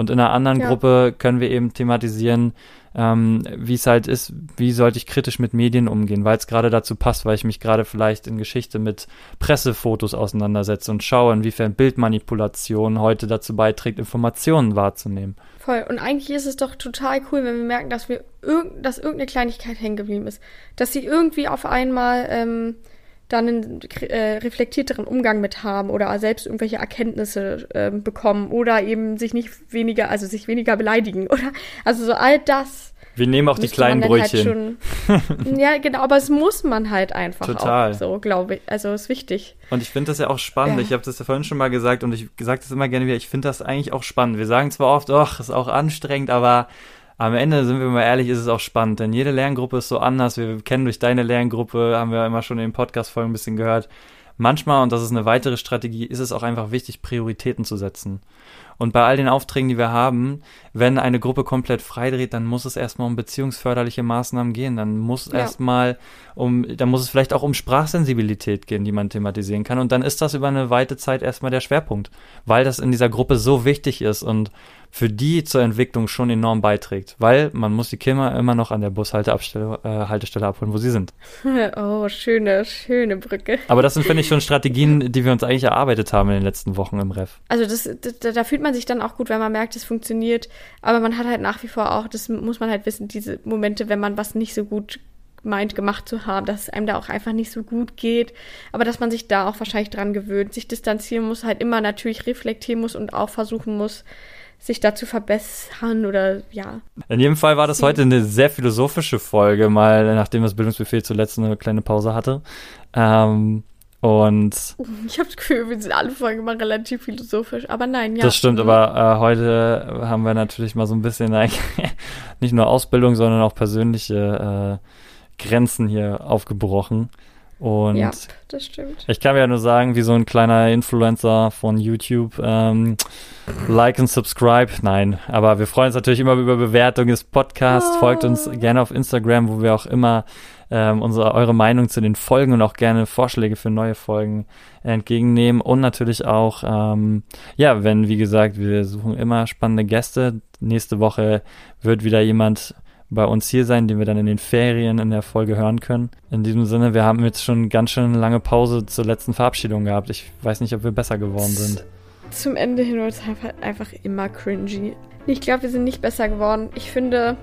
Und in einer anderen ja. Gruppe können wir eben thematisieren, ähm, wie es halt ist, wie sollte ich kritisch mit Medien umgehen, weil es gerade dazu passt, weil ich mich gerade vielleicht in Geschichte mit Pressefotos auseinandersetze und schaue, inwiefern Bildmanipulation heute dazu beiträgt, Informationen wahrzunehmen. Voll. Und eigentlich ist es doch total cool, wenn wir merken, dass wir irg dass irgendeine Kleinigkeit hängen geblieben ist. Dass sie irgendwie auf einmal ähm, dann einen äh, reflektierteren Umgang mit haben oder selbst irgendwelche Erkenntnisse äh, bekommen oder eben sich nicht weniger, also sich weniger beleidigen oder also so all das. Wir nehmen auch die kleinen halt Brötchen. Halt schon, ja, genau, aber es muss man halt einfach Total. auch so, glaube ich. Also ist wichtig. Und ich finde das ja auch spannend. Ja. Ich habe das ja vorhin schon mal gesagt und ich sage das immer gerne wieder. Ich finde das eigentlich auch spannend. Wir sagen zwar oft, ach, ist auch anstrengend, aber am Ende, sind wir mal ehrlich, ist es auch spannend, denn jede Lerngruppe ist so anders. Wir kennen durch deine Lerngruppe, haben wir immer schon in den Podcast-Folgen ein bisschen gehört. Manchmal, und das ist eine weitere Strategie, ist es auch einfach wichtig, Prioritäten zu setzen. Und bei all den Aufträgen, die wir haben, wenn eine Gruppe komplett freidreht, dann muss es erstmal um beziehungsförderliche Maßnahmen gehen. Dann muss ja. erstmal um, dann muss es vielleicht auch um Sprachsensibilität gehen, die man thematisieren kann. Und dann ist das über eine weite Zeit erstmal der Schwerpunkt, weil das in dieser Gruppe so wichtig ist und für die zur Entwicklung schon enorm beiträgt, weil man muss die Kinder immer noch an der Bushaltestelle äh, Haltestelle abholen, wo sie sind. Oh, schöne, schöne Brücke. Aber das sind, finde ich, schon Strategien, die wir uns eigentlich erarbeitet haben in den letzten Wochen im Ref. Also das, das, da fühlt man sich dann auch gut, wenn man merkt, es funktioniert. Aber man hat halt nach wie vor auch, das muss man halt wissen, diese Momente, wenn man was nicht so gut meint, gemacht zu haben, dass es einem da auch einfach nicht so gut geht, aber dass man sich da auch wahrscheinlich dran gewöhnt, sich distanzieren muss, halt immer natürlich reflektieren muss und auch versuchen muss, sich dazu verbessern oder ja. In jedem Fall war das heute eine sehr philosophische Folge, mal nachdem das Bildungsbefehl zuletzt eine kleine Pause hatte. Ähm, und ich habe das Gefühl, wir sind alle Folgen immer relativ philosophisch, aber nein, ja. Das stimmt, mhm. aber äh, heute haben wir natürlich mal so ein bisschen nicht nur Ausbildung, sondern auch persönliche äh, Grenzen hier aufgebrochen. Und ja, das stimmt. Ich kann mir ja nur sagen, wie so ein kleiner Influencer von YouTube, ähm, like und subscribe. Nein, aber wir freuen uns natürlich immer über Bewertungen des Podcasts. Oh. Folgt uns gerne auf Instagram, wo wir auch immer ähm, unsere, eure Meinung zu den Folgen und auch gerne Vorschläge für neue Folgen entgegennehmen. Und natürlich auch, ähm, ja, wenn, wie gesagt, wir suchen immer spannende Gäste. Nächste Woche wird wieder jemand bei uns hier sein, den wir dann in den Ferien in der Folge hören können. In diesem Sinne, wir haben jetzt schon ganz schön lange Pause zur letzten Verabschiedung gehabt. Ich weiß nicht, ob wir besser geworden sind. Zum Ende hin wird es einfach, einfach immer cringy. Ich glaube, wir sind nicht besser geworden. Ich finde,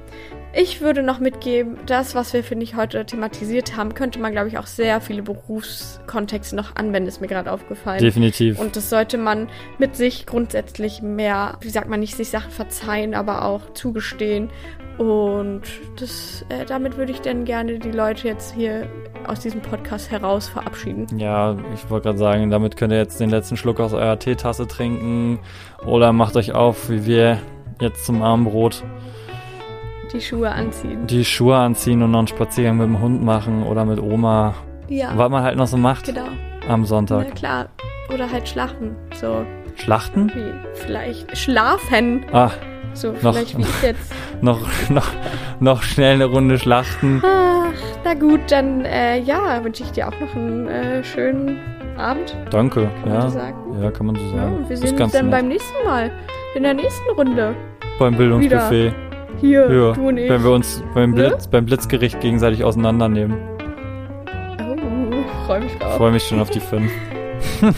ich würde noch mitgeben, das, was wir, finde ich, heute thematisiert haben, könnte man, glaube ich, auch sehr viele Berufskontexte noch anwenden, ist mir gerade aufgefallen. Definitiv. Und das sollte man mit sich grundsätzlich mehr, wie sagt man nicht, sich Sachen verzeihen, aber auch zugestehen. Und das, äh, damit würde ich dann gerne die Leute jetzt hier aus diesem Podcast heraus verabschieden. Ja, ich wollte gerade sagen, damit könnt ihr jetzt den letzten Schluck aus eurer Teetasse trinken oder macht euch auf, wie wir jetzt zum Abendbrot. Die Schuhe anziehen. Die Schuhe anziehen und noch einen Spaziergang mit dem Hund machen oder mit Oma. Ja. Was man halt noch so macht. Genau. Am Sonntag. Ja, klar. Oder halt schlachten. So. Schlachten? Wie, vielleicht schlafen. Ah. So, vielleicht noch, wie ich jetzt. Noch, noch, noch schnell eine Runde schlachten. Ach, na gut, dann äh, ja, wünsche ich dir auch noch einen äh, schönen Abend. Danke, kann ja. Man so sagen. Ja, kann man so sagen. Ja, wir sehen uns dann nett. beim nächsten Mal. In der nächsten Runde. Beim Bildungsbuffet. Hier, ja, du und ich. Wenn wir uns beim, ne? Blitz, beim Blitzgericht gegenseitig auseinandernehmen. Oh, freue mich drauf. Freue mich schon auf die fünf.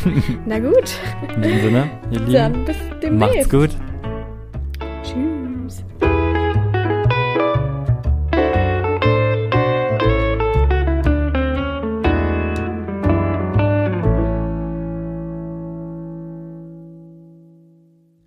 Na gut. In dem Sinne, ihr Lieben. Dann bis demnächst. Macht's gut.